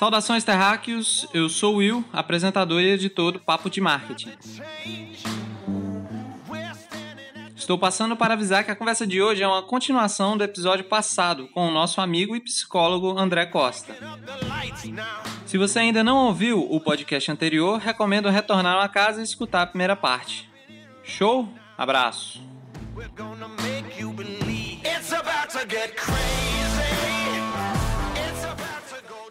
Saudações terráqueos, eu sou Will, apresentador e editor do Papo de Marketing. Estou passando para avisar que a conversa de hoje é uma continuação do episódio passado com o nosso amigo e psicólogo André Costa. Se você ainda não ouviu o podcast anterior, recomendo retornar à casa e escutar a primeira parte. Show? Abraço!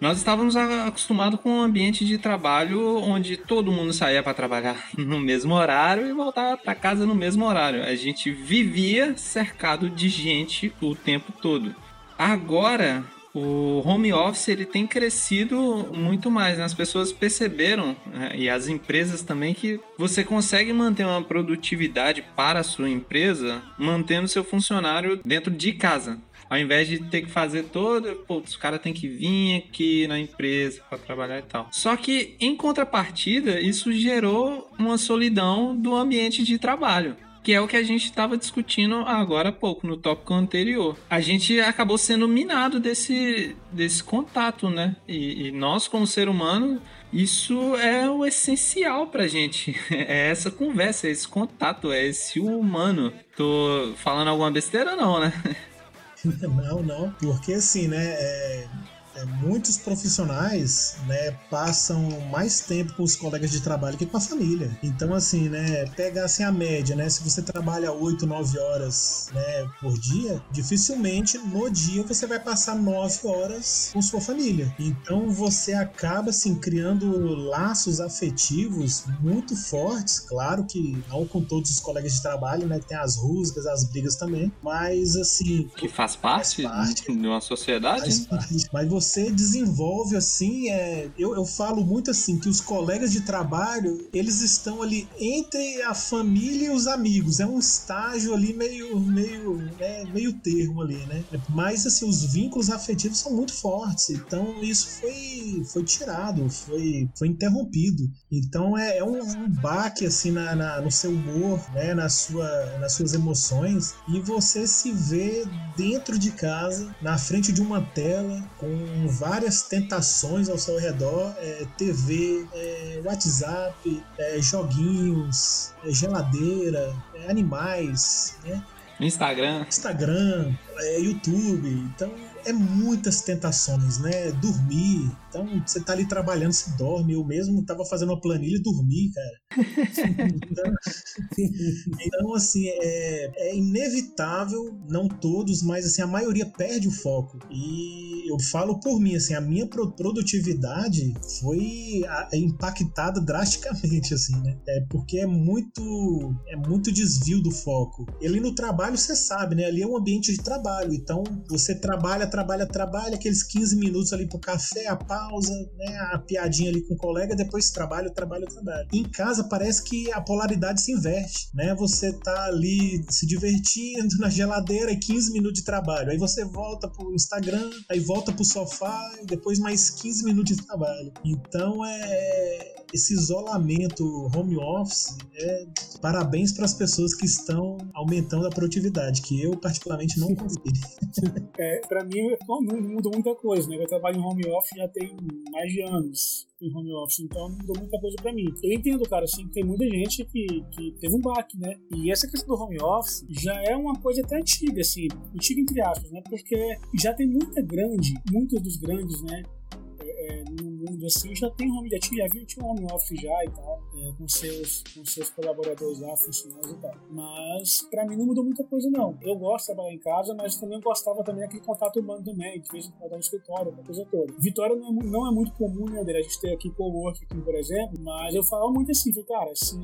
Nós estávamos acostumados com um ambiente de trabalho onde todo mundo saía para trabalhar no mesmo horário e voltava para casa no mesmo horário. A gente vivia cercado de gente o tempo todo. Agora, o home office ele tem crescido muito mais. Né? As pessoas perceberam, né? e as empresas também, que você consegue manter uma produtividade para a sua empresa mantendo seu funcionário dentro de casa. Ao invés de ter que fazer todo, pô, os caras têm que vir aqui na empresa para trabalhar e tal. Só que em contrapartida, isso gerou uma solidão do ambiente de trabalho que é o que a gente estava discutindo agora há pouco, no tópico anterior. A gente acabou sendo minado desse, desse contato, né? E, e nós, como ser humano, isso é o essencial pra gente. É essa conversa, é esse contato, é esse humano. Tô falando alguma besteira, não, né? Não, não, porque assim, né? É, muitos profissionais né, passam mais tempo com os colegas de trabalho que com a família. Então, assim, né, pega assim a média, né? Se você trabalha 8, 9 horas né, por dia, dificilmente no dia você vai passar 9 horas com sua família. Então você acaba assim criando laços afetivos muito fortes, claro que não com todos os colegas de trabalho, né? Tem as rusgas, as brigas também, mas assim. Que faz parte, faz parte de uma sociedade. Parte, mas você você desenvolve assim, é, eu, eu falo muito assim, que os colegas de trabalho, eles estão ali entre a família e os amigos, é um estágio ali meio, meio, né, meio termo ali, né? Mas assim, os vínculos afetivos são muito fortes, então isso foi, foi tirado, foi, foi interrompido. Então é, é um, um baque assim na, na, no seu humor, né, na sua, nas suas emoções, e você se vê dentro de casa, na frente de uma tela, com várias tentações ao seu redor, é, TV, é, WhatsApp, é, joguinhos, é, geladeira, é, animais, né? Instagram. Instagram, é, YouTube. Então é muitas tentações, né? Dormir. Então, você tá ali trabalhando, você dorme. Eu mesmo tava fazendo uma planilha e dormi, cara. então, então, assim, é, é, inevitável, não todos, mas assim, a maioria perde o foco. E eu falo por mim, assim, a minha produtividade foi impactada drasticamente, assim, né? É porque é muito, é muito desvio do foco. Ele no trabalho, você sabe, né? Ali é um ambiente de trabalho. Então, você trabalha, trabalha, trabalha, aqueles 15 minutos ali pro café, a pausa, né, a piadinha ali com o colega, depois trabalho, trabalho, trabalho. Em casa parece que a polaridade se inverte, né? Você tá ali se divertindo na geladeira e 15 minutos de trabalho. Aí você volta pro Instagram, aí volta pro sofá e depois mais 15 minutos de trabalho. Então é esse isolamento home office é parabéns para as pessoas que estão aumentando a produtividade, que eu particularmente não consegui. É, para mim não mudou muita coisa, né? Eu trabalho em home office já tem mais de anos em home office, então não mudou muita coisa para mim. Eu entendo, cara, assim, tem muita gente que, que teve um baque, né? E essa questão do home office já é uma coisa até antiga, assim, antiga entre aspas, né? Porque já tem muita grande, muitos dos grandes, né? É, assim já tem home já tinha, já tinha um home office já e tal é, com seus com seus colaboradores lá funcionários e tal. Mas para mim não mudou muita coisa não. Eu gosto de trabalhar em casa mas também gostava também daquele contato humano também de vez em quando no escritório a coisa toda. Vitória não é, não é muito comum né a gente ter aqui co-work aqui por exemplo mas eu falo muito assim cara se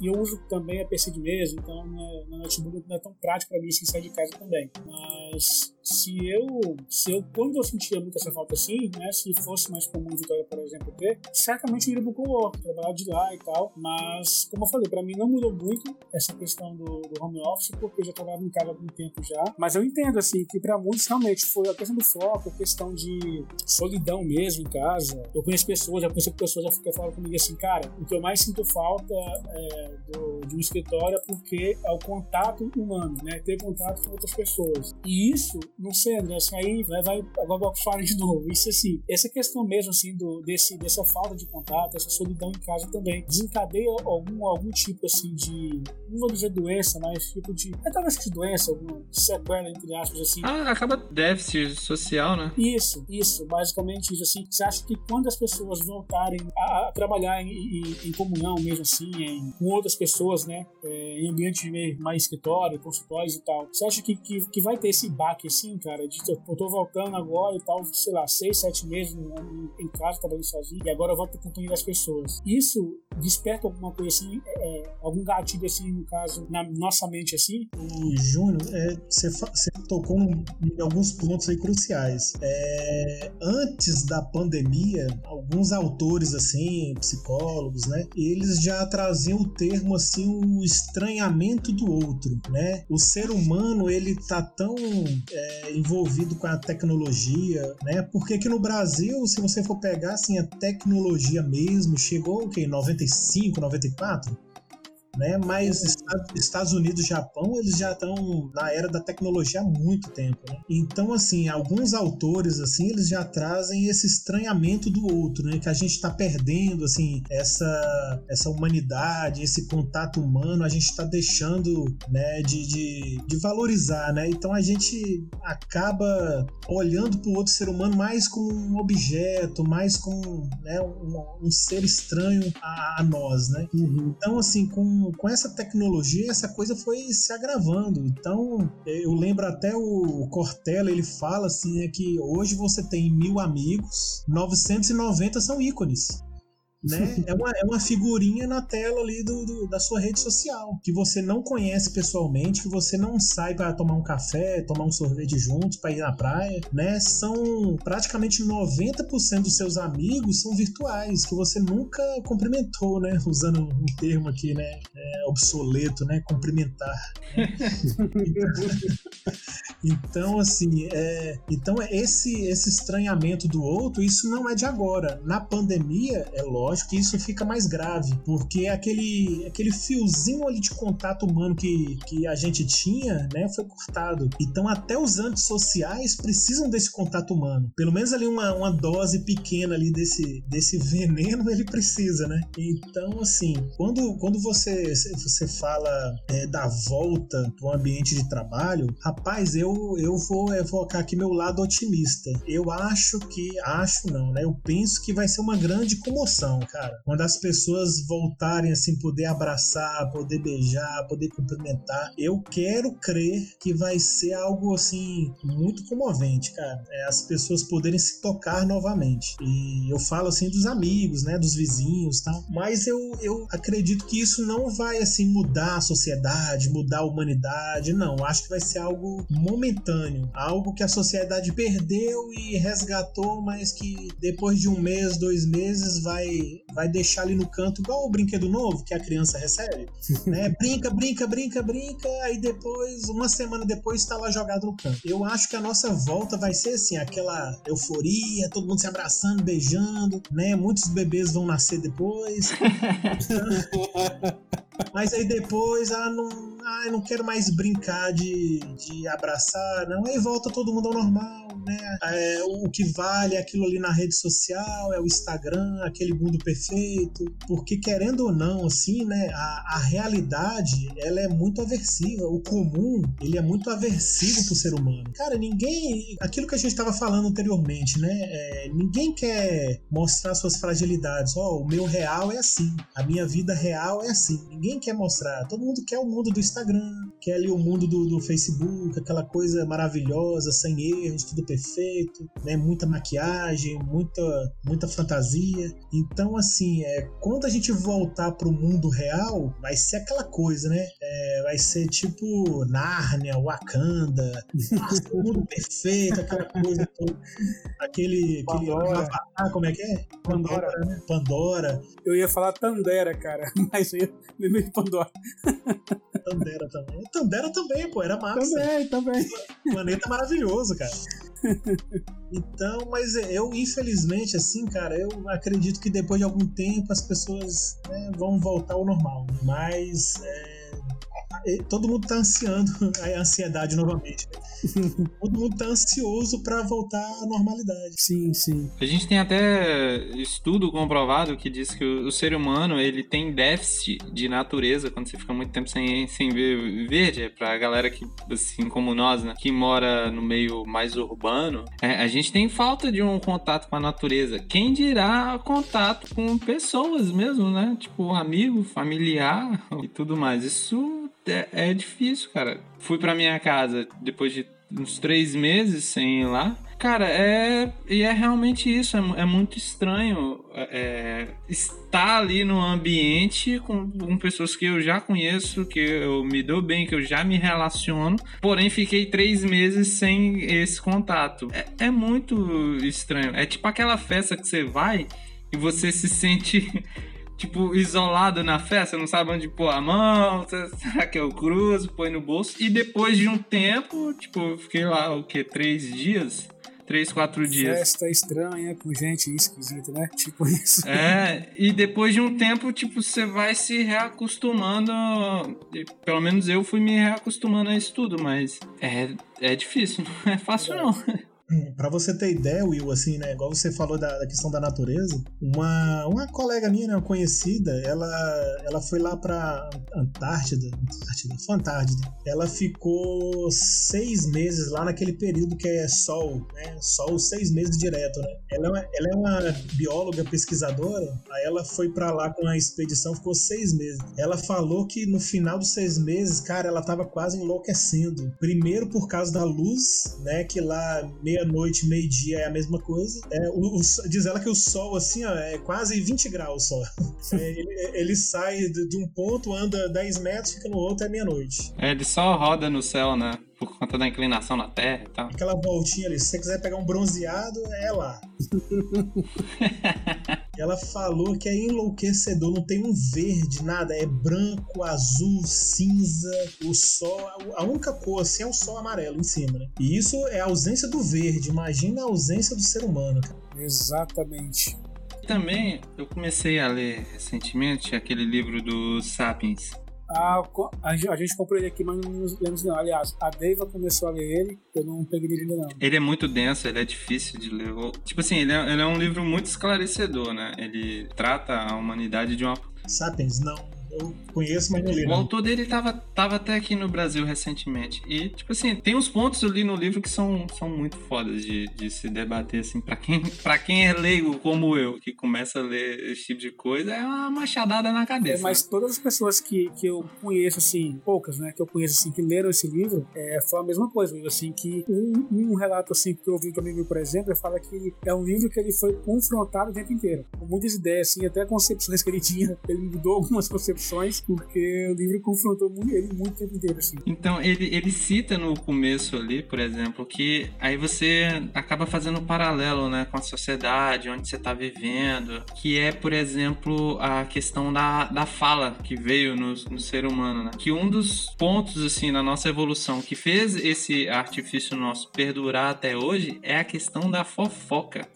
e eu uso também a PC de mesa, então no notebook não é tão prático para mim assim, sair de casa também. Mas se eu, se eu, quando eu sentia muito essa falta assim, né, se fosse mais comum Vitória, por ter, certamente eu iria pro co-work, trabalhar de lá e tal. Mas, como eu falei, para mim não mudou muito essa questão do, do, home office, porque eu já trabalhava em casa há algum tempo já. Mas eu entendo, assim, que para muitos realmente foi a questão do foco, a questão de solidão mesmo em casa. Eu conheço pessoas, já conheço pessoas já falam comigo assim, cara, o que eu mais sinto falta é do, de um escritório é porque é o contato humano, né? Ter contato com outras pessoas. E isso, não sei, André, assim, aí vai, vai agora eu falo de novo. Isso assim, essa questão mesmo assim do desse dessa falta de contato, essa solidão em casa também desencadeia algum algum tipo assim de não vou dizer doença, mas tipo de é talvez que doença, alguma sequela entre aspas assim. Ah, acaba déficit social, né? Isso, isso, basicamente isso assim. Você acha que quando as pessoas voltarem a, a trabalhar em, em, em, comunhão mesmo assim, em, com outras pessoas, né, é, em ambiente mais escritório, consultórios e tal, você acha que, que, que vai ter esse baque assim, cara, de eu tô voltando agora e tal, sei lá, seis, sete meses em casa trabalhando sozinho e agora eu volto ter companhia das pessoas. Isso desperta alguma coisa assim, é, é, algum gatilho assim, no caso, na nossa mente assim? Júnior, é, você, tocou em alguns pontos aí cruciais. É, antes da pandemia, alguns autores assim, psicólogos, né, eles já traziam o termo assim, o estranhamento do outro, né? O ser humano ele tá tão é, envolvido com a tecnologia, né? Porque aqui no Brasil, se você for pegar assim a tecnologia mesmo, chegou o que 95, 94? Né? Mas Estados Unidos e Japão, eles já estão na era da tecnologia há muito tempo, né? Então, assim, alguns autores, assim, eles já trazem esse estranhamento do outro, né? Que a gente está perdendo, assim, essa, essa humanidade, esse contato humano, a gente está deixando, né, de, de, de, valorizar, né? Então a gente acaba olhando para o outro ser humano mais como um objeto, mais como né, um, um ser estranho a, a nós, né? Uhum. Então, assim, com com, essa tecnologia, essa coisa foi se agravando. Então, eu lembro até o Cortella, ele fala assim, é que hoje você tem mil amigos, 990 são ícones né? É uma, é uma figurinha na tela ali do, do, da sua rede social, que você não conhece pessoalmente, que você não sai para tomar um café, tomar um sorvete juntos, para ir na praia, né? São praticamente 90% dos seus amigos são virtuais, que você nunca cumprimentou, né? Usando um termo aqui, né? É obsoleto, né? Cumprimentar. então, assim, é, então esse, esse estranhamento do outro, isso não é de agora. Na pandemia, é lógico lógico que isso fica mais grave, porque aquele, aquele fiozinho ali de contato humano que, que a gente tinha, né, foi cortado. Então até os antissociais precisam desse contato humano. Pelo menos ali uma, uma dose pequena ali desse, desse veneno ele precisa, né? Então, assim, quando, quando você, você fala é, da volta para o ambiente de trabalho, rapaz, eu, eu vou evocar aqui meu lado otimista. Eu acho que, acho não, né? Eu penso que vai ser uma grande comoção cara. Quando as pessoas voltarem assim, poder abraçar, poder beijar, poder cumprimentar, eu quero crer que vai ser algo assim muito comovente, cara. É, as pessoas poderem se tocar novamente. E eu falo assim dos amigos, né, dos vizinhos, tal. Mas eu, eu acredito que isso não vai assim mudar a sociedade, mudar a humanidade, não. Acho que vai ser algo momentâneo, algo que a sociedade perdeu e resgatou, mas que depois de um mês, dois meses vai vai deixar ali no canto igual o brinquedo novo que a criança recebe, né? Brinca, brinca, brinca, brinca, aí depois, uma semana depois, está lá jogado no canto. Eu acho que a nossa volta vai ser assim, aquela euforia, todo mundo se abraçando, beijando, né? Muitos bebês vão nascer depois. Mas aí depois, ah, não, ah, não quero mais brincar de, de abraçar, não. Aí volta todo mundo ao normal, né? É, o que vale é aquilo ali na rede social, é o Instagram, aquele mundo perfeito. Porque querendo ou não, assim, né? A, a realidade, ela é muito aversiva. O comum, ele é muito aversivo pro ser humano. Cara, ninguém. Aquilo que a gente estava falando anteriormente, né? É, ninguém quer mostrar suas fragilidades. Ó, oh, o meu real é assim. A minha vida real é assim. Ninguém quer mostrar. Todo mundo quer o mundo do Instagram, quer ali o mundo do, do Facebook, aquela coisa maravilhosa, sem erros, tudo perfeito, né? Muita maquiagem, muita, muita fantasia. Então, assim, é, quando a gente voltar pro mundo real, vai ser aquela coisa, né? É, vai ser tipo Nárnia, Wakanda, o mundo perfeito, aquela coisa toda. Aquele. aquele Pandora. como é que é? Pandora. né? Pandora. Eu ia falar Tandera, cara, mas eu de Pandora. Tandera também. Tandera também, pô, era massa. Também, também. Planeta maravilhoso, cara. Então, mas eu, infelizmente, assim, cara, eu acredito que depois de algum tempo as pessoas né, vão voltar ao normal. Mas é, todo mundo tá ansiando a ansiedade novamente. todo mundo tá ansioso para voltar à normalidade. Sim, sim. A gente tem até estudo comprovado que diz que o, ser humano ele tem déficit de natureza quando você fica muito tempo sem, sem ver verde. É pra galera que, assim como nós, né, que mora no meio mais urbano, é, a gente tem falta de um contato com a natureza. Quem dirá contato com pessoas mesmo, né? Tipo, amigo, familiar e tudo mais. Isso é, é difícil, cara. Fui pra minha casa depois de uns três meses sem ir lá. Cara, é. E é realmente isso. É, é muito estranho é, estar ali no ambiente com, com, pessoas que eu já conheço, que eu me dou bem, que eu já me relaciono. Porém, fiquei três meses sem esse contato. É, é muito estranho. É tipo aquela festa que você vai e você se sente tipo, isolado na festa, não sabe onde pôr a mão, será que eu cruzo, põe no bolso. E depois de um tempo, tipo, fiquei lá, o quê? Três dias? Três, quatro dias. Festa estranha, com gente esquisita, né? Tipo isso. É, e depois de um tempo, tipo, você vai se reacostumando. Pelo menos eu fui me reacostumando a isso tudo, mas é, é difícil, não é fácil não. Para você ter ideia, Will, assim, né? Igual você falou da, da, questão da natureza, uma, uma colega minha, né, conhecida, ela, ela foi lá pra Antártida, Antártida, Fantártida. Ela ficou seis meses lá naquele período que é sol, né? Sol seis meses direto, né? Ela é uma, ela é uma bióloga pesquisadora, aí ela foi para lá com a expedição, ficou seis meses. Ela falou que no final dos seis meses, cara, ela tava quase enlouquecendo. Primeiro por causa da luz, né? Que lá meia-noite, meio-dia é a mesma coisa. É, o, o, diz ela que o sol, assim, ó, é quase 20 graus só. É, ele, ele, sai de, de, um ponto, anda 10 metros, fica no outro, é meia-noite. É, ele só roda no céu, né? Por conta da inclinação na Terra e tal. Aquela voltinha ali, se você quiser pegar um bronzeado, é lá. Ela falou que é enlouquecedor, não tem um verde, nada, é branco, azul, cinza, o sol, a única cor assim é o sol amarelo em cima, né? E isso é a ausência do verde, imagina a ausência do ser humano, cara. Exatamente. Também eu comecei a ler recentemente aquele livro do Sapiens. A, a, gente comprou ele aqui, mas não lemos não. Aliás, a Deiva começou a ler ele, eu não peguei ele ainda não. Ele é muito denso, ele é difícil de ler. Tipo assim, ele é, ele é um livro muito esclarecedor, né? Ele trata a humanidade de uma... Sapiens, não. Eu conheço, mas não li. O autor dele tava, tava até aqui no Brasil recentemente. E, tipo assim, tem uns pontos ali no livro que são, são muito fodas de, de se debater, assim. Pra quem, pra quem é leigo como eu, que começa a ler esse tipo de coisa, é uma machadada na cabeça. É, mas né? todas as pessoas que, que eu conheço, assim, poucas, né, que eu conheço, assim, que leram esse livro, é, foi a mesma coisa, assim, que um, um relato, assim, que eu ouvi do amigo, por exemplo, ele fala que é um livro que ele foi confrontado o tempo inteiro. Com muitas ideias, assim, até concepções que ele tinha, ele mudou algumas concepções porque o livro confrontou ele muito tempo inteiro, assim. Então, ele, ele cita no começo ali, por exemplo, que aí você acaba fazendo um paralelo, né, com a sociedade, onde você está vivendo, que é, por exemplo, a questão da, da fala que veio no, no ser humano, né? Que um dos pontos, assim, na nossa evolução que fez esse artifício nosso perdurar até hoje é a questão da fofoca.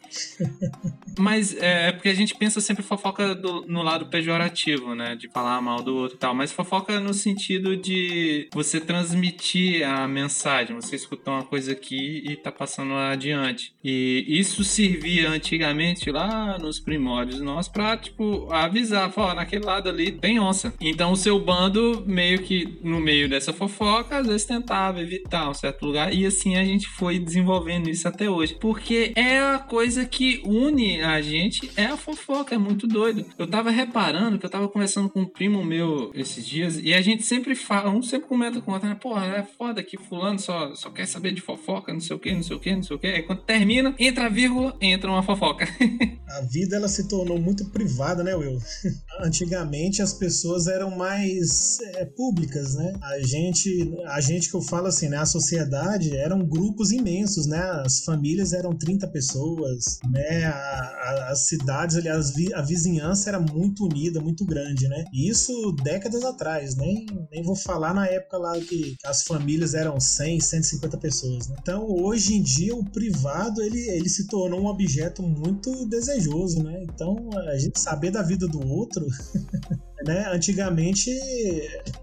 Mas é, é, porque a gente pensa sempre fofoca do, no lado pejorativo, né? De falar mal do outro e tal. Mas fofoca no sentido de você transmitir a mensagem. Você escutar uma coisa aqui e tá passando adiante. E isso servia antigamente lá nos primórdios nós pra, tipo, avisar. Falar, naquele lado ali tem onça. Então o seu bando, meio que no meio dessa fofoca, às vezes tentava evitar um certo lugar. E assim a gente foi desenvolvendo isso até hoje. Porque é a coisa coisa que une a gente é a fofoca, é muito doido. Eu tava reparando que eu tava conversando com um primo meu esses dias e a gente sempre fala, um sempre comenta com o outro, né? Porra, é foda que fulano só, só quer saber de fofoca, não sei o que, não sei o que, não sei o que. Aí quando termina, entra a vírgula, entra uma fofoca. a vida ela se tornou muito privada, né, Will? Antigamente as pessoas eram mais é, públicas, né? A gente, a gente que eu falo assim, né? A sociedade eram grupos imensos, né? As famílias eram 30 pessoas, né? A, a, as cidades, aliás, a vizinhança era muito unida, muito grande, né? E isso décadas atrás, nem, nem vou falar na época lá que as famílias eram 100, 150 pessoas, né? Então, hoje em dia, o privado, ele, ele se tornou um objeto muito desejoso, né? Então, a gente saber da vida do outro né? Antigamente,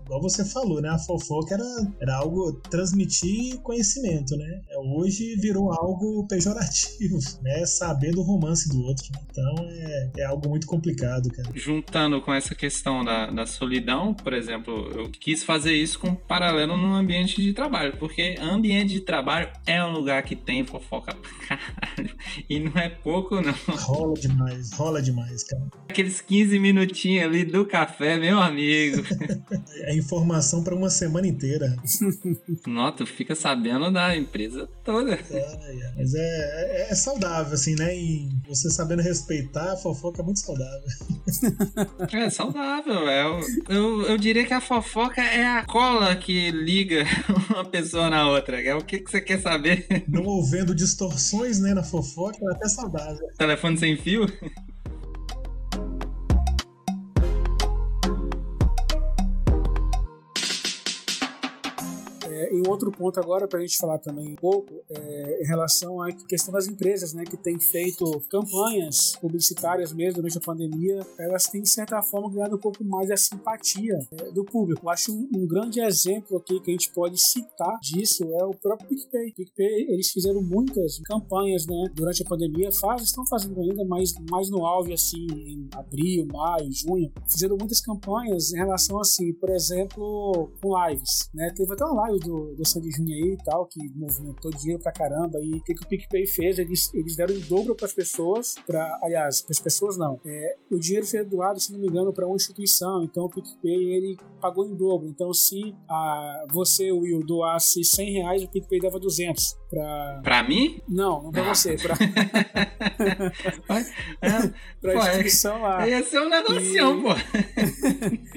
igual você falou, né? A fofoca era, era algo transmitir conhecimento, né? Hoje virou algo pejorativo, né? Saber do romance do outro. Então é, é algo muito complicado, cara. Juntando com essa questão da, da solidão, por exemplo, eu quis fazer isso com paralelo no ambiente de trabalho, porque ambiente de trabalho é um lugar que tem fofoca pra. E não é pouco, não. Rola demais, rola demais, cara. Aqueles 15 minutinhos ali do café meu amigo. É informação para uma semana inteira. Nossa, tu fica sabendo da empresa toda. É, é. Mas é, é, é, saudável, assim, né? E você sabendo respeitar, a fofoca é muito saudável. É saudável. É, eu, eu diria que a fofoca é a cola que liga uma pessoa na outra. É o que, que você quer saber. Não ouvendo distorções né, na fofoca, é até saudável. Telefone sem fio? Em outro ponto agora, para a gente falar também um pouco, é, em relação à questão das empresas, né, que têm feito campanhas publicitárias mesmo durante a pandemia, elas têm, de certa forma, ganhado um pouco mais a simpatia é, do público. Eu acho um, um, grande exemplo aqui que a gente pode citar disso é o próprio PicPay. PicPay, eles fizeram muitas campanhas, né, durante a pandemia, faz, estão fazendo ainda, mas mais no auge, assim, em abril, maio, junho, fizeram muitas campanhas em relação, assim, por exemplo, com lives, né, teve até uma live do do, Sandy Júnior aí e tal, que movimentou dinheiro pra caramba. E o que, que o PicPay fez? Eles, eles deram em dobro pras pessoas, pra, aliás, pras pessoas não. É, o dinheiro foi doado, se não me engano, para uma instituição. Então o PicPay ele pagou em dobro. Então se a, você, Will, doasse 100 reais, o PicPay dava 200. Pra, pra mim? Não, não pra você. Pra, é, pra pô, instituição lá. Ia ser um negocião, e... pô.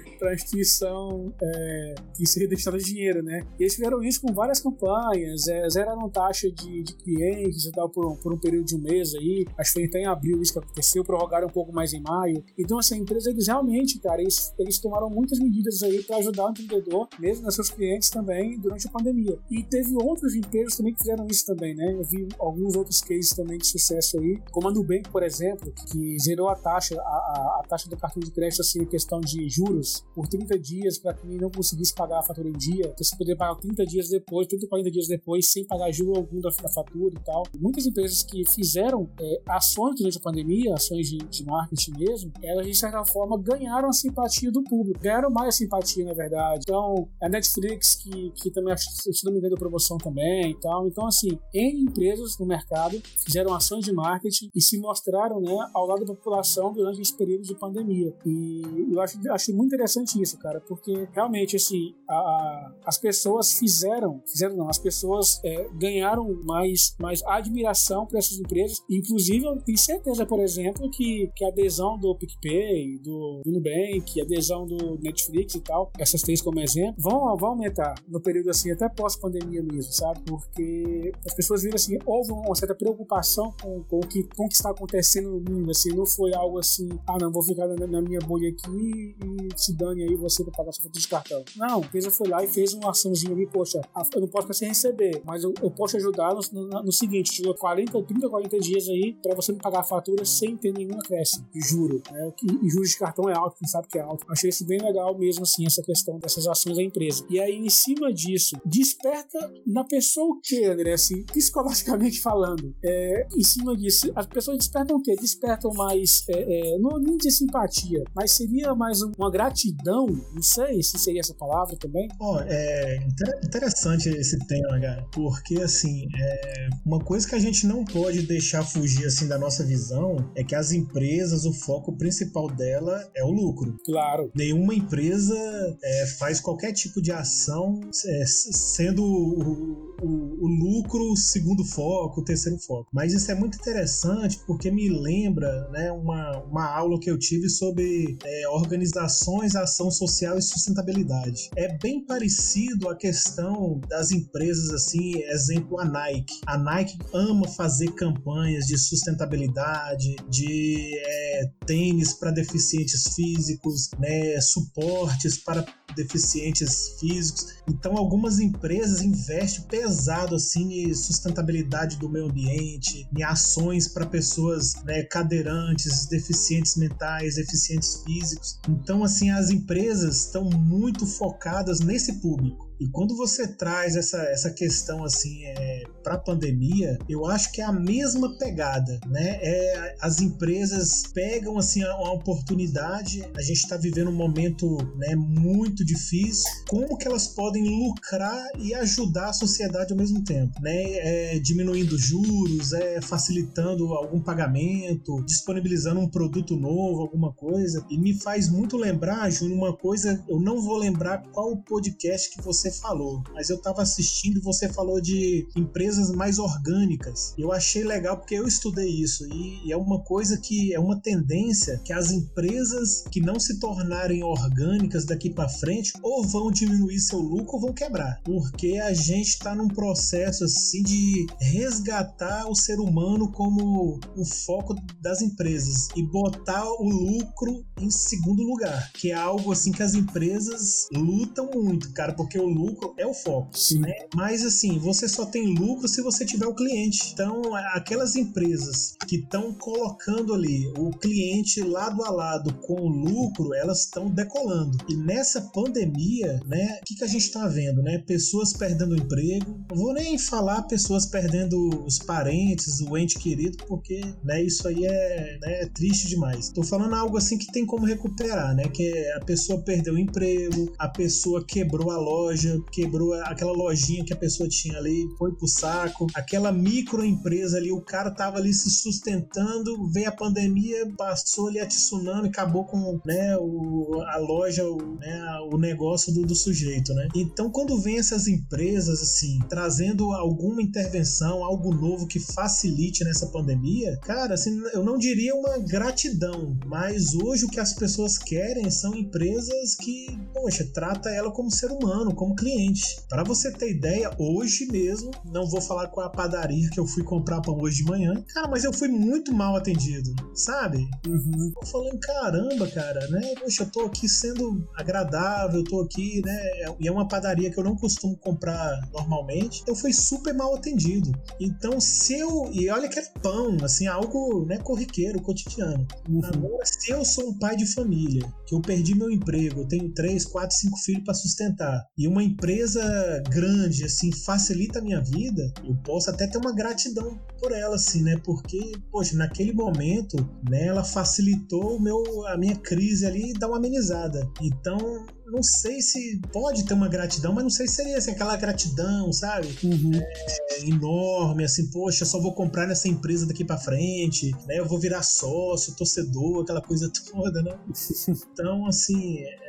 pra instituição é, que destinada de dinheiro, né? E eles fizeram isso com várias campanhas, é, zeraram taxa de, de clientes e tal por um, por um período de um mês aí. Acho que foi até em abril isso que aconteceu, prorrogaram um pouco mais em maio. Então, essa assim, empresa, eles realmente, cara, eles, eles tomaram muitas medidas aí para ajudar o empreendedor, mesmo nos seus clientes também, durante a pandemia. E teve outras empresas também que fizeram isso também, né? Eu vi alguns outros cases também de sucesso aí, como a Nubank, por exemplo, que zerou a taxa, a, a, a taxa do cartão de crédito, assim, em questão de juros, por 30 dias para quem não conseguisse pagar a fatura em dia, você poder pagar 30 dias depois, 30, 40 dias depois, sem pagar juro algum da, da fatura e tal. Muitas empresas que fizeram é, ações durante a pandemia, ações de, de, marketing mesmo, elas de certa forma ganharam a simpatia do público, ganharam mais simpatia na verdade. Então, a Netflix, que, que também, se não me engano, promoção também e tal. Então, assim, N empresas no mercado fizeram ações de marketing e se mostraram né, ao lado da população durante esse período de pandemia. E eu acho, acho muito interessante isso, cara, porque realmente, assim, a, a, as pessoas fizeram, fizeram não, as pessoas é, ganharam mais, mais admiração por essas empresas. Inclusive, eu tenho certeza, por exemplo, que, que a adesão do PicPay, do, do Nubank, a adesão do Netflix e tal, essas três como exemplo, vão, vão aumentar no período assim, até pós-pandemia mesmo, sabe? Porque as pessoas viram assim, houve uma certa preocupação com, com, o, que, com o que está acontecendo no mundo, assim, não foi algo assim, ah, não, vou ficar na, na minha bolha aqui e se dane aí você pra pagar sua fatura de cartão. Não, a empresa foi lá e fez uma açãozinha ali, poxa, eu não posso ficar sem receber, mas eu, eu posso ajudar no, no, no seguinte, te dou 40, 30, 40 dias aí pra você me pagar a fatura sem ter nenhum acréscimo, juro. Né? E juros de cartão é alto, quem sabe que é alto. Achei isso bem legal mesmo, assim, essa questão dessas ações da empresa. E aí, em cima disso, desperta na pessoa o que, André, assim, psicologicamente falando? É, em cima disso, as pessoas despertam o quê? Despertam mais, é, é, não nem de simpatia, mas seria mais uma gratidão gratidão, não sei se seria essa palavra também. Ó, oh, é interessante esse tema, cara, porque assim, é, uma coisa que a gente não pode deixar fugir assim da nossa visão é que as empresas, o foco principal dela é o lucro. Claro. Nenhuma empresa é, faz qualquer tipo de ação é, sendo o, o lucro segundo foco, o terceiro foco. Mas isso é muito interessante porque me lembra né, uma, uma aula que eu tive sobre é, organizações, ação social e sustentabilidade. É bem parecido a questão das empresas, assim, exemplo a Nike. A Nike ama fazer campanhas de sustentabilidade, de é, tênis para deficientes físicos, né, suportes para deficientes físicos. Então, algumas empresas investem pesado assim em sustentabilidade do meio ambiente, em ações para pessoas né, cadeirantes, deficientes mentais, deficientes físicos. Então, assim, as empresas estão muito focadas nesse público. E quando você traz essa, essa questão assim é, para a pandemia, eu acho que é a mesma pegada, né? É, as empresas pegam assim uma oportunidade. A gente está vivendo um momento né, muito difícil. Como que elas podem lucrar e ajudar a sociedade ao mesmo tempo, né? É, diminuindo juros, é facilitando algum pagamento, disponibilizando um produto novo, alguma coisa. E me faz muito lembrar, Júnior, uma coisa. Eu não vou lembrar qual o podcast que você você falou, mas eu estava assistindo e você falou de empresas mais orgânicas. Eu achei legal porque eu estudei isso e, é uma coisa que é uma tendência que as empresas que não se tornarem orgânicas daqui para frente ou vão diminuir seu lucro ou vão quebrar, porque a gente está num processo assim de resgatar o ser humano como o foco das empresas e botar o lucro em segundo lugar, que é algo assim que as empresas lutam muito, cara, porque o lucro é o foco. Sim. Né? Mas assim, você só tem lucro se você tiver o cliente. Então, aquelas empresas que estão colocando ali o cliente lado a lado com o lucro, elas estão decolando. E nessa pandemia, né, o que, que a gente está vendo, né? Pessoas perdendo o emprego. Não vou nem falar pessoas perdendo os parentes, o ente querido, porque, né, isso aí é, né, é triste demais. Tô falando algo assim que tem como recuperar, né? Que a pessoa perdeu o emprego, a pessoa quebrou a loja, loja, quebrou aquela lojinha que a pessoa tinha ali, foi pro saco. Aquela microempresa ali, o cara tava ali se sustentando, veio a pandemia, passou ali a tsunami, acabou com né, o, a loja, o, né, o negócio do, do sujeito, né? Então, quando vem essas empresas, assim, trazendo alguma intervenção, algo novo que facilite nessa pandemia, cara, assim, eu não diria uma gratidão, mas hoje o que as pessoas querem são empresas que, poxa, trata ela como ser humano, como cliente. Para você ter ideia, hoje mesmo, não vou falar com a padaria que eu fui comprar pão hoje de manhã, cara, mas eu fui muito mal atendido, sabe? Uhum. Eu falando, caramba, cara, né? Poxa, eu tô aqui sendo agradável, eu tô aqui, né? E é uma padaria que eu não costumo comprar normalmente. Eu fui super mal atendido. Então, se eu. E olha que é pão, assim, algo né, corriqueiro, cotidiano. Uhum. Agora, se eu sou um pai de família, que eu perdi meu emprego, eu tenho três, quatro, cinco filhos para sustentar, e uma empresa grande, assim, facilita a minha vida, eu posso até ter uma gratidão por ela, assim, né? Porque, poxa, naquele momento, né, ela facilitou meu, a minha crise ali e dá uma amenizada. Então, não sei se pode ter uma gratidão, mas não sei se seria assim, aquela gratidão, sabe? Uhum. É, enorme, assim, poxa, só vou comprar nessa empresa daqui para frente, né? Eu vou virar sócio, torcedor, aquela coisa toda, né? Então, assim, é,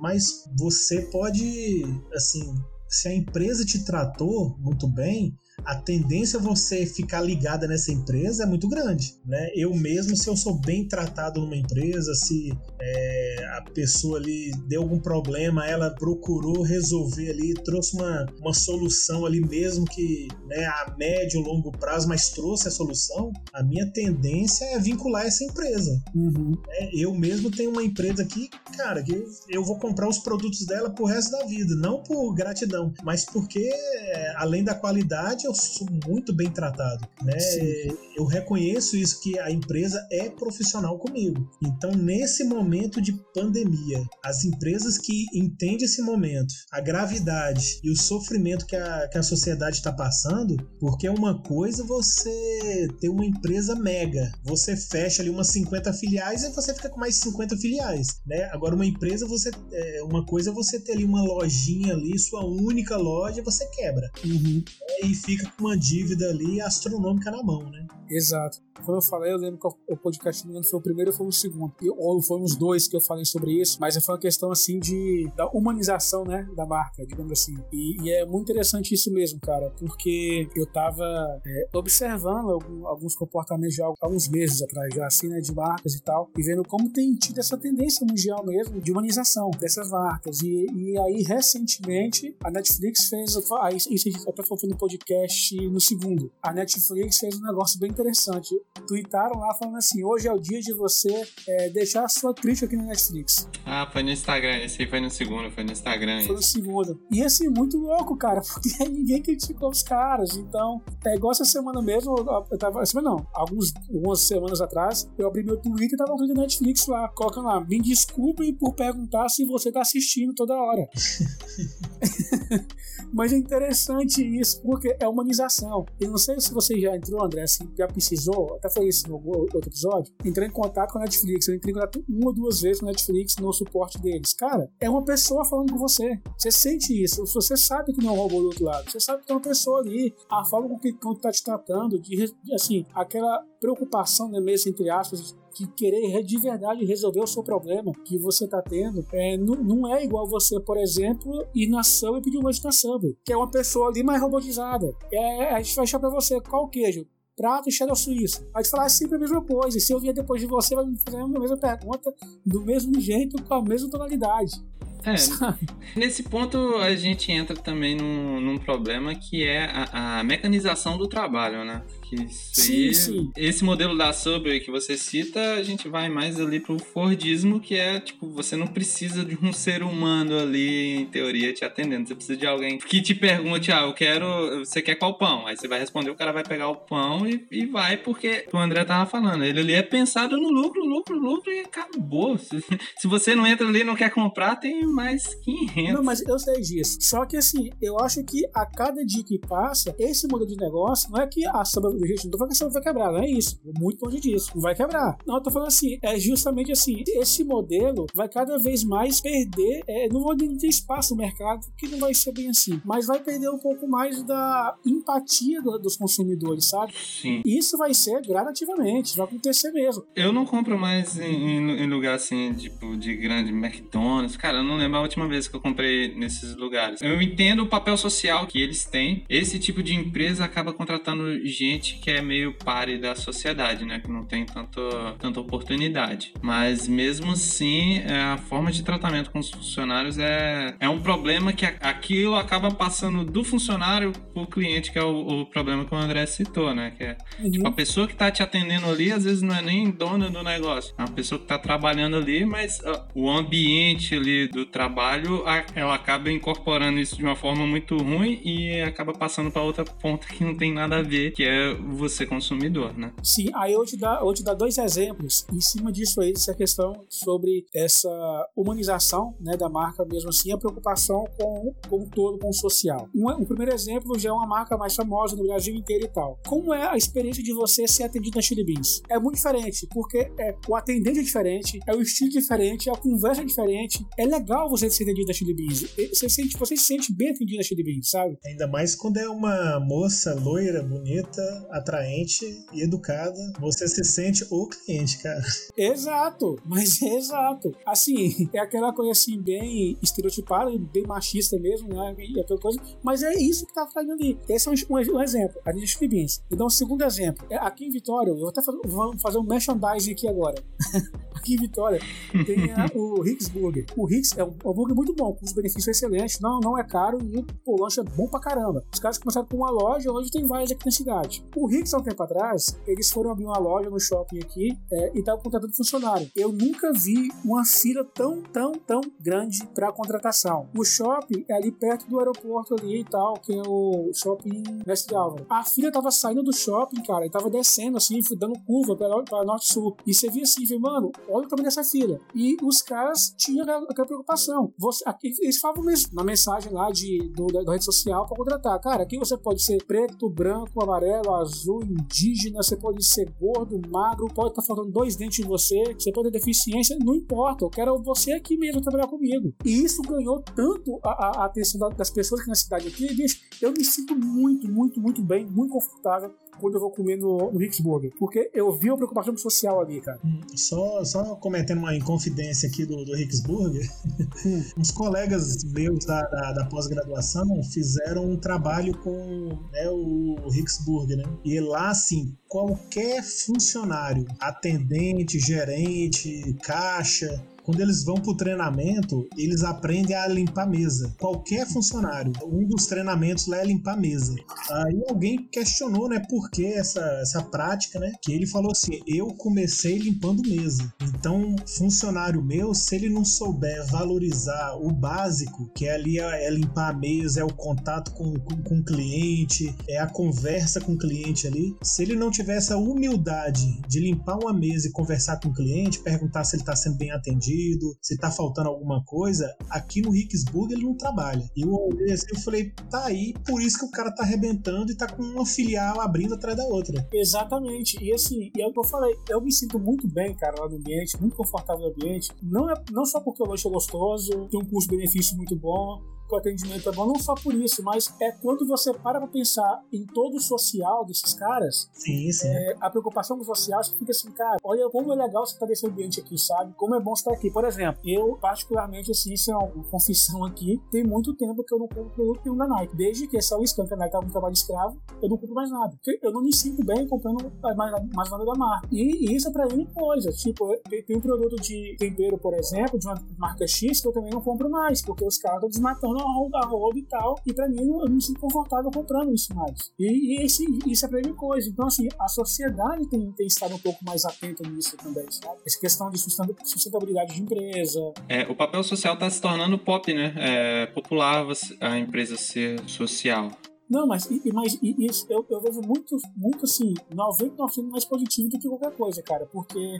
mas você pode, assim, se a empresa te tratou muito bem, a tendência a você ficar ligada nessa empresa é muito grande, né? Eu mesmo, se eu sou bem tratado numa empresa, se é, a pessoa ali deu algum problema, ela procurou resolver ali, trouxe uma, uma solução ali mesmo que, né, a médio, longo prazo, mas trouxe a solução, a minha tendência é vincular essa empresa. Uhum. É, eu mesmo tenho uma empresa aqui, cara, que eu vou comprar os produtos dela pro resto da vida, não por gratidão, mas porque, é, além da qualidade, eu sou muito bem tratado, né? Sim. Eu reconheço isso que a empresa é profissional comigo. Então, nesse momento de pandemia, as empresas que entendem esse momento, a gravidade e o sofrimento que a, que a sociedade está passando, porque é uma coisa você ter uma empresa mega, você fecha ali umas 50 filiais e você fica com mais 50 filiais, né? Agora uma empresa você é, uma coisa é você ter ali uma lojinha ali, sua única loja, você quebra uhum. e fica fica com uma dívida ali astronômica na mão, né? Exato. Quando eu falei, eu lembro que o podcast não foi o primeiro ou foi o segundo. Ou foi uns dois que eu falei sobre isso, mas foi uma questão assim de da humanização, né, da marca, digamos assim. E, e é muito interessante isso mesmo, cara, porque eu tava é, observando algum, alguns comportamentos já alguns meses atrás, já assim, né, de marcas e tal, e vendo como tem tido essa tendência mundial mesmo de humanização dessas marcas. E, e aí, recentemente, a Netflix fez, aí, isso a gente até falou no podcast no segundo, a Netflix fez um negócio bem interessante tweetaram lá falando assim: hoje é o dia de você é, deixar a sua crítica aqui no Netflix. Ah, foi no Instagram, esse aí foi no segundo, foi no Instagram. Foi no segundo. E assim, muito louco, cara, porque ninguém criticou os caras. Então, é igual essa semana mesmo, eu tava. Semana não, alguns, algumas semanas atrás, eu abri meu Twitter e tava no Netflix lá, colocando lá, me desculpem por perguntar se você tá assistindo toda hora. Mas é interessante isso, porque é humanização. Eu não sei se você já entrou, André, assim, já precisou, até foi isso no outro episódio, entrei em contato com a Netflix. Eu entrei em contato uma ou duas vezes com a Netflix no suporte deles. Cara, é uma pessoa falando com você. Você sente isso. Você sabe que não é um robô do outro lado. Você sabe que é uma pessoa ali. A forma com que o tá te tratando, de, assim, aquela preocupação, né, mesmo entre aspas, de querer de verdade resolver o seu problema que você está tendo, é, não, não, é igual você, por exemplo, ir na Subway e pedir um lanche na Subway, que é uma pessoa ali mais robotizada. É, a gente vai achar para você qual queijo, prato e suíço. Vai te falar sempre a mesma coisa. E se eu vier depois de você, vai me fazer a mesma pergunta, do mesmo jeito, com a mesma tonalidade. É, nesse ponto a gente entra também num, num problema que é a, a mecanização do trabalho, né? que sim, sim. esse modelo da Subway que você cita, a gente vai mais ali pro Fordismo, que é tipo, você não precisa de um ser humano ali, em teoria, te atendendo. Você precisa de alguém que te pergunte, ah, eu quero. Você quer qual pão? Aí você vai responder, o cara vai pegar o pão e, e vai, porque o André tava falando, ele ali é pensado no lucro, lucro, lucro e acabou. Se, se você não entra ali e não quer comprar, tem mais 500. Não, mas eu sei disso. Só que assim, eu acho que a cada dia que passa, esse modelo de negócio não é que a Subway gente, não tô falando que essa vai quebrar, não é isso. Muito longe disso. Não vai quebrar. Não, eu tô falando assim, é justamente assim, esse modelo vai cada vez mais perder, é, não vou ter espaço no mercado, que não vai ser bem assim, mas vai perder um pouco mais da empatia do, dos consumidores, sabe? Sim. Isso vai ser gradativamente, vai acontecer mesmo. Eu não compro mais em, em, em lugar assim, tipo, de grande McDonald's. Cara, eu não lembro a última vez que eu comprei nesses lugares. Eu entendo o papel social que eles têm. Esse tipo de empresa acaba contratando gente que é meio pare da sociedade, né? Que não tem tanto, tanta oportunidade. Mas mesmo assim, é, a forma de tratamento com os funcionários é, é um problema que aquilo acaba passando do funcionário pro cliente, que é o, o problema que o André citou, né? Que é uhum. tipo, a pessoa que tá te atendendo ali, às vezes não é nem dona do negócio. É uma pessoa que tá trabalhando ali, mas uh, o ambiente ali do trabalho, ela acaba incorporando isso de uma forma muito ruim e acaba passando para outra ponta que não tem nada a ver, que é você consumidor, né? Sim, aí eu te, dar, eu te dar dois exemplos em cima disso aí, essa questão sobre essa humanização né, da marca mesmo assim, a preocupação com, com o todo, com o social. Um, um primeiro exemplo já é uma marca mais famosa no Brasil inteiro e tal. Como é a experiência de você ser atendido na Chili Beans? É muito diferente, porque é, o atendente é diferente, é o estilo diferente, a conversa é diferente. É legal você ser atendido na Chili Beans. Você, sente, você se sente bem atendido na Chili Beans, sabe? Ainda mais quando é uma moça loira, bonita, atraente e educada, você se sente o cliente, cara. Exato, mas é exato. Assim, é aquela coisa assim, bem estereotipada, bem machista mesmo, né? E aquela coisa, mas é isso que tá fazendo ali. Esse é um, um, um exemplo, a gente Beans. Então, um segundo exemplo, é aqui em Vitória, eu vou até fazer, fazer um merchandising aqui agora. aqui em Vitória, tem a, o Hicks Burger. O Hicks é um, um burger muito bom, com os benefícios excelentes, não, não é caro e o lanche é bom pra caramba. Os caras começaram com uma loja, hoje tem várias aqui na cidade. O Ricks, há um tempo atrás, eles foram abrir uma loja no shopping aqui é, e estavam contratando funcionário. Eu nunca vi uma fila tão, tão, tão grande para contratação. O shopping é ali perto do aeroporto ali e tal, que é o shopping Mestre Álvaro. A fila tava saindo do shopping, cara, e tava descendo assim, dando curva para norte-sul. E você via assim, mano, olha o tamanho dessa fila. E os caras tinham aquela preocupação. Você, aqui, eles mesmo na mensagem lá de, do, da, da rede social para contratar. Cara, aqui você pode ser preto, branco, amarelo, azul indígena, você pode ser gordo, magro, pode estar tá faltando dois dentes em você, você pode ter deficiência, não importa, eu quero você aqui mesmo trabalhar comigo. E isso ganhou tanto a, a, atenção das pessoas aqui na cidade aqui, bicho, eu me sinto muito, muito, muito bem, muito confortável quando eu vou comer no, no. Porque eu vi uma preocupação social ali, cara. Hum, só, só cometendo uma inconfidência aqui do, do hum. uns colegas meus da, da, da pós-graduação fizeram um trabalho com né, o Hicksburger, né? E lá, assim, qualquer funcionário, atendente, gerente, caixa, quando eles vão para o treinamento, eles aprendem a limpar a mesa. Qualquer funcionário, um dos treinamentos lá é limpar a mesa. Aí alguém questionou, né, por que essa, essa prática, né? Que ele falou assim: eu comecei limpando mesa. Então, funcionário meu, se ele não souber valorizar o básico, que é ali é limpar a mesa, é o contato com, com, com o cliente, é a conversa com o cliente ali, se ele não tiver essa humildade de limpar uma mesa e conversar com o cliente, perguntar se ele está sendo bem atendido, perdido, se tá faltando alguma coisa, aqui no Ricksburg ele não trabalha. E eu olhei assim falei, tá aí, por isso que o cara tá arrebentando e tá com uma filial abrindo atrás da outra. Exatamente. E assim, e é o que eu falei, eu me sinto muito bem, cara, lá no ambiente, muito confortável no ambiente. Não, é, não só porque o lanche é gostoso, tem um custo-benefício muito bom, que o atendimento é bom, não só por isso, mas é quando você para pra pensar em todo o social desses caras, sim, sim. É, a preocupação com o social, você fica assim, cara, olha como é legal você estar nesse ambiente aqui, sabe? Como é bom estar aqui. Por exemplo, eu, particularmente, assim, isso é uma confissão aqui, tem muito tempo que eu não compro produto nenhum da Nike. Desde que essa scan que a Nike tava no trabalho escravo, eu não compro mais nada. Porque eu não me sinto bem comprando mais, mais nada da marca. E, e isso é pra mim coisa. Tipo, tem, tem um produto de tempero, por exemplo, de uma marca X que eu também não compro mais, porque os caras estão desmatando a roda e tal. E pra mim, eu não me sinto confortável comprando isso mais. E, e esse, isso é coisa. Então, assim, a sociedade tem, tem estado um pouco mais atenta nisso também, sabe? Essa questão de sustentabilidade de empresa. É, o papel social está se tornando pop, né? É popular a empresa ser social. Não, mas, mas isso eu, eu vejo muito, muito assim, 99% mais positivo do que qualquer coisa, cara, porque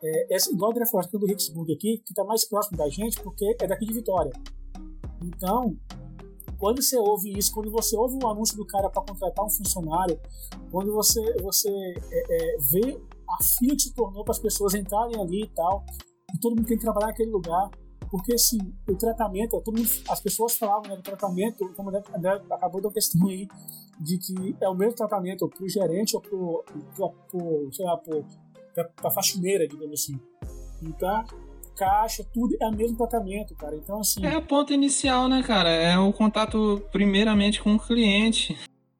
é, essa, igual a Drefosca do Ricksburg aqui, que está mais próximo da gente, porque é daqui de Vitória. Então, quando você ouve isso, quando você ouve o um anúncio do cara para contratar um funcionário, quando você, você é, é, vê a fila que se tornou para as pessoas entrarem ali e tal, e todo mundo tem que trabalhar naquele lugar, porque assim, o tratamento, todo mundo, as pessoas falavam né, do tratamento, como André acabou de questão aí, de que é o mesmo tratamento para o gerente ou para sei lá, para faxineira, digamos assim. Então, caixa, tudo é o mesmo tratamento, cara. Então, assim. É a ponta inicial, né, cara? É o contato primeiramente com o cliente.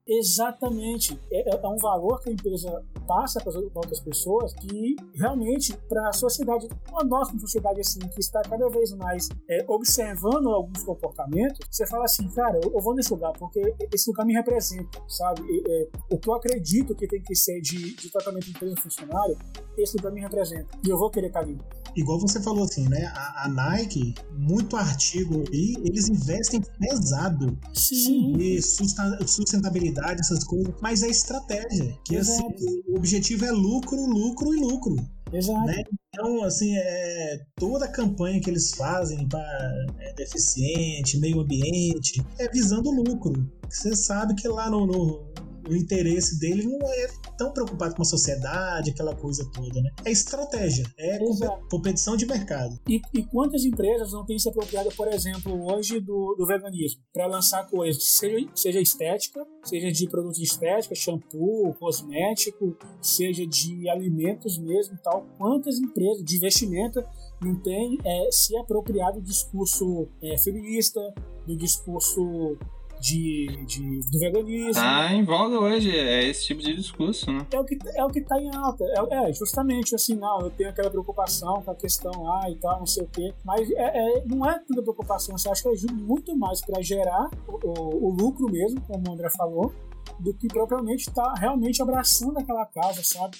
Exatamente. É, é, é, um valor que a empresa passa para outras pessoas que realmente para a sociedade, a nossa sociedade assim, que está cada vez mais é, observando alguns comportamentos, você fala assim, cara, eu, eu, vou nesse lugar porque esse lugar me representa, sabe? É, o que eu acredito que tem que ser de, de tratamento de empresa funcionário, esse lugar me representa. E eu vou querer estar ali igual você falou assim, né? A, a, Nike, muito artigo aí, eles investem pesado Sim. em sustentabilidade, essas coisas, mas é estratégia. Que assim, o objetivo é lucro, lucro e lucro. Exato. Né? Então, assim, é, toda a campanha que eles fazem para é, deficiente, meio ambiente, é visando lucro. Você sabe que lá no, no o interesse dele não é tão preocupado com a sociedade, aquela coisa toda, né? É estratégia, é Exato. competição de mercado. E, e, quantas empresas não têm se apropriado, por exemplo, hoje do, do veganismo, para lançar coisas, seja, seja estética, seja de produtos de estética, shampoo, cosmético, seja de alimentos mesmo tal. Quantas empresas de investimento não têm é, se apropriado do discurso é, feminista, do discurso de, de, do veganismo. Tá em voga hoje, é esse tipo de discurso, né? É o que, é o que tá em alta. É, é justamente assim, não, eu tenho aquela preocupação com a questão lá e tal, não sei o quê. Mas é, é não é toda preocupação, você acha que ajuda muito mais para gerar o, o, o lucro mesmo, como o André falou, do que propriamente tá realmente abraçando aquela casa, sabe?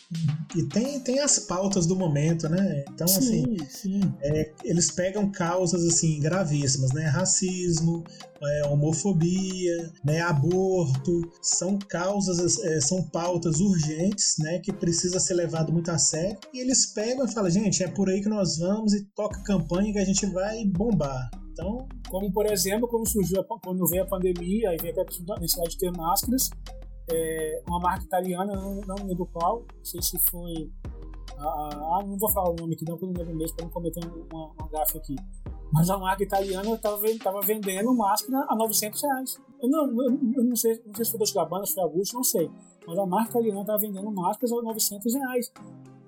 E tem, tem as pautas do momento, né? Então, sim, assim, sim. É, eles pegam causas assim gravíssimas, né? Racismo, é, homofobia, né? Aborto, são causas, é, são pautas urgentes, né? Que precisa ser levado muito a sério. E eles pegam e falam, gente, é por aí que nós vamos e toca campanha que a gente vai bombar. Então, como por exemplo, quando surgiu a, quando veio a pandemia e veio a necessidade de ter máscaras, é, uma marca italiana, não, não lembro qual, não sei se foi. Ah, não vou falar o nome aqui não, porque não lembro mesmo, para não cometer uma, uma gafe aqui. Mas a marca italiana estava vendendo máscara a 900 reais. Eu não, eu, eu não, sei, não sei se foi Dolce Gabbana, se foi Augusto, não sei. Mas a marca italiana estava vendendo máscaras a 900 reais.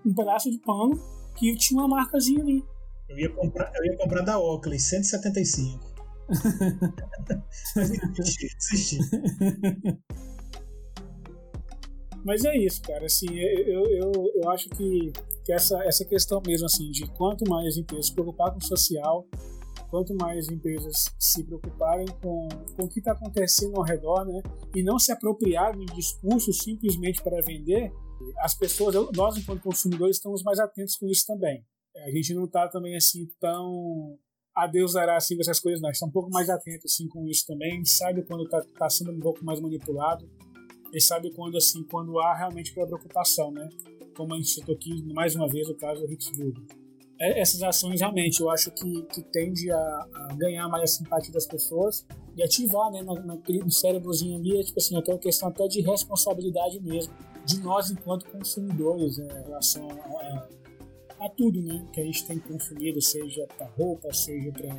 Um pedaço de pano que tinha uma marcazinha ali. Eu ia comprar, eu ia comprar da Oakley, 175. Desisti. Mas é isso, cara. Assim, eu, eu, eu acho que, que essa, essa questão mesmo, assim, de quanto mais empresas se preocupar com o social, quanto mais empresas se preocuparem com, com o que está acontecendo ao redor, né? E não se apropriarem de discursos simplesmente para vender, as pessoas, nós enquanto consumidores, estamos mais atentos com isso também. A gente não está também assim tão a Deus dará assim essas coisas, não. Está um pouco mais atento assim com isso também, sabe quando está tá sendo um pouco mais manipulado e sabe quando assim quando há realmente aquela preocupação, né? Como a gente citou aqui mais uma vez o caso do Ricksburg. É, essas ações realmente eu acho que, que tende a, a, ganhar mais a simpatia das pessoas e ativar, né, no cérebrozinho ali, é, tipo assim, aquela questão até de responsabilidade mesmo de nós enquanto consumidores né, em relação a, a, a tudo, né, que a gente tem consumido, seja para roupa, seja para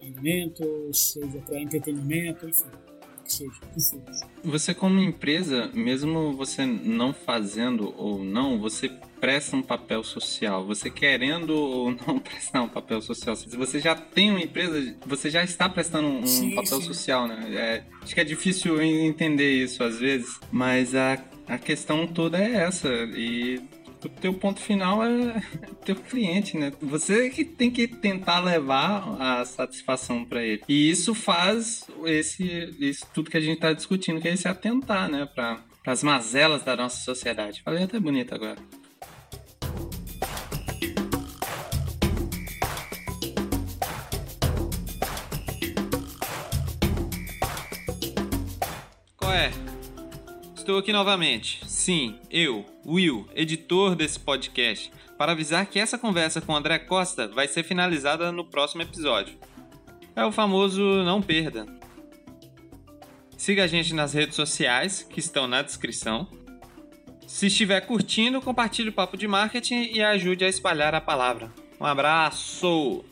alimentos, seja para entretenimento, enfim que seja, que seja. Você como empresa, mesmo você não fazendo ou não, você presta um papel social. Você querendo ou não prestar um papel social. Se você já tem uma empresa, você já está prestando um sim, papel sim. social, né? É, acho que é difícil entender isso às vezes, mas a, a questão toda é essa. E o teu ponto final é teu cliente, né? Você que tem que tentar levar a satisfação para ele. E isso faz esse isso tudo que a gente está discutindo, que é se atentar, né, para as mazelas da nossa sociedade. Falei até bonito agora. Qual é? Estou aqui novamente. Sim, eu, Will, editor desse podcast, para avisar que essa conversa com André Costa vai ser finalizada no próximo episódio. É o famoso não perda. Siga a gente nas redes sociais, que estão na descrição. Se estiver curtindo, compartilhe o papo de marketing e ajude a espalhar a palavra. Um abraço!